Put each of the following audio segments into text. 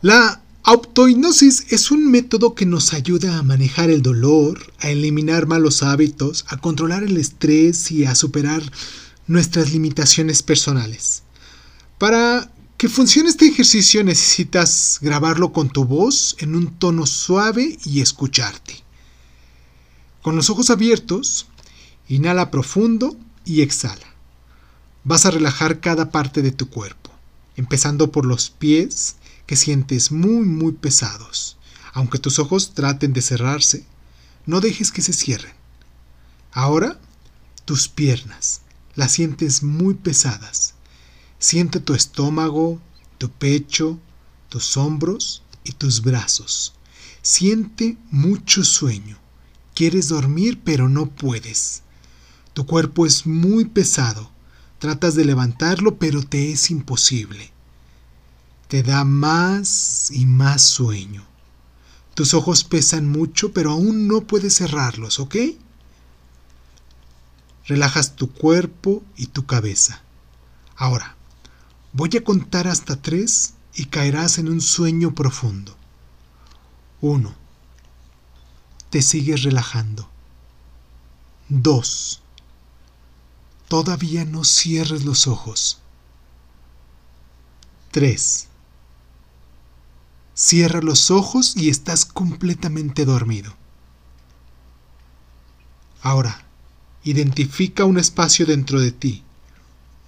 La autohipnosis es un método que nos ayuda a manejar el dolor, a eliminar malos hábitos, a controlar el estrés y a superar nuestras limitaciones personales. Para que funcione este ejercicio necesitas grabarlo con tu voz en un tono suave y escucharte. Con los ojos abiertos, inhala profundo y exhala. Vas a relajar cada parte de tu cuerpo, empezando por los pies que sientes muy muy pesados. Aunque tus ojos traten de cerrarse, no dejes que se cierren. Ahora, tus piernas las sientes muy pesadas. Siente tu estómago, tu pecho, tus hombros y tus brazos. Siente mucho sueño. Quieres dormir pero no puedes. Tu cuerpo es muy pesado. Tratas de levantarlo pero te es imposible. Te da más y más sueño. Tus ojos pesan mucho pero aún no puedes cerrarlos, ¿ok? Relajas tu cuerpo y tu cabeza. Ahora, voy a contar hasta tres y caerás en un sueño profundo. Uno. Te sigues relajando. Dos. Todavía no cierres los ojos. 3. Cierra los ojos y estás completamente dormido. Ahora, identifica un espacio dentro de ti,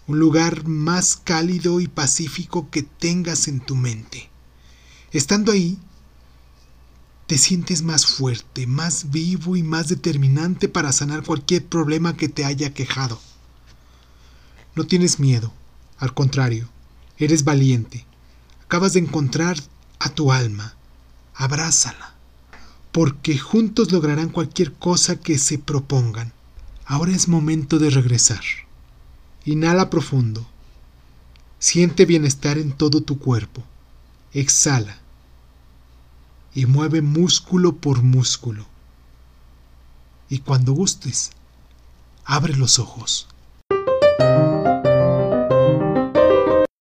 un lugar más cálido y pacífico que tengas en tu mente. Estando ahí, te sientes más fuerte, más vivo y más determinante para sanar cualquier problema que te haya quejado. No tienes miedo, al contrario, eres valiente. Acabas de encontrar a tu alma. Abrázala, porque juntos lograrán cualquier cosa que se propongan. Ahora es momento de regresar. Inhala profundo. Siente bienestar en todo tu cuerpo. Exhala. Y mueve músculo por músculo. Y cuando gustes, abre los ojos.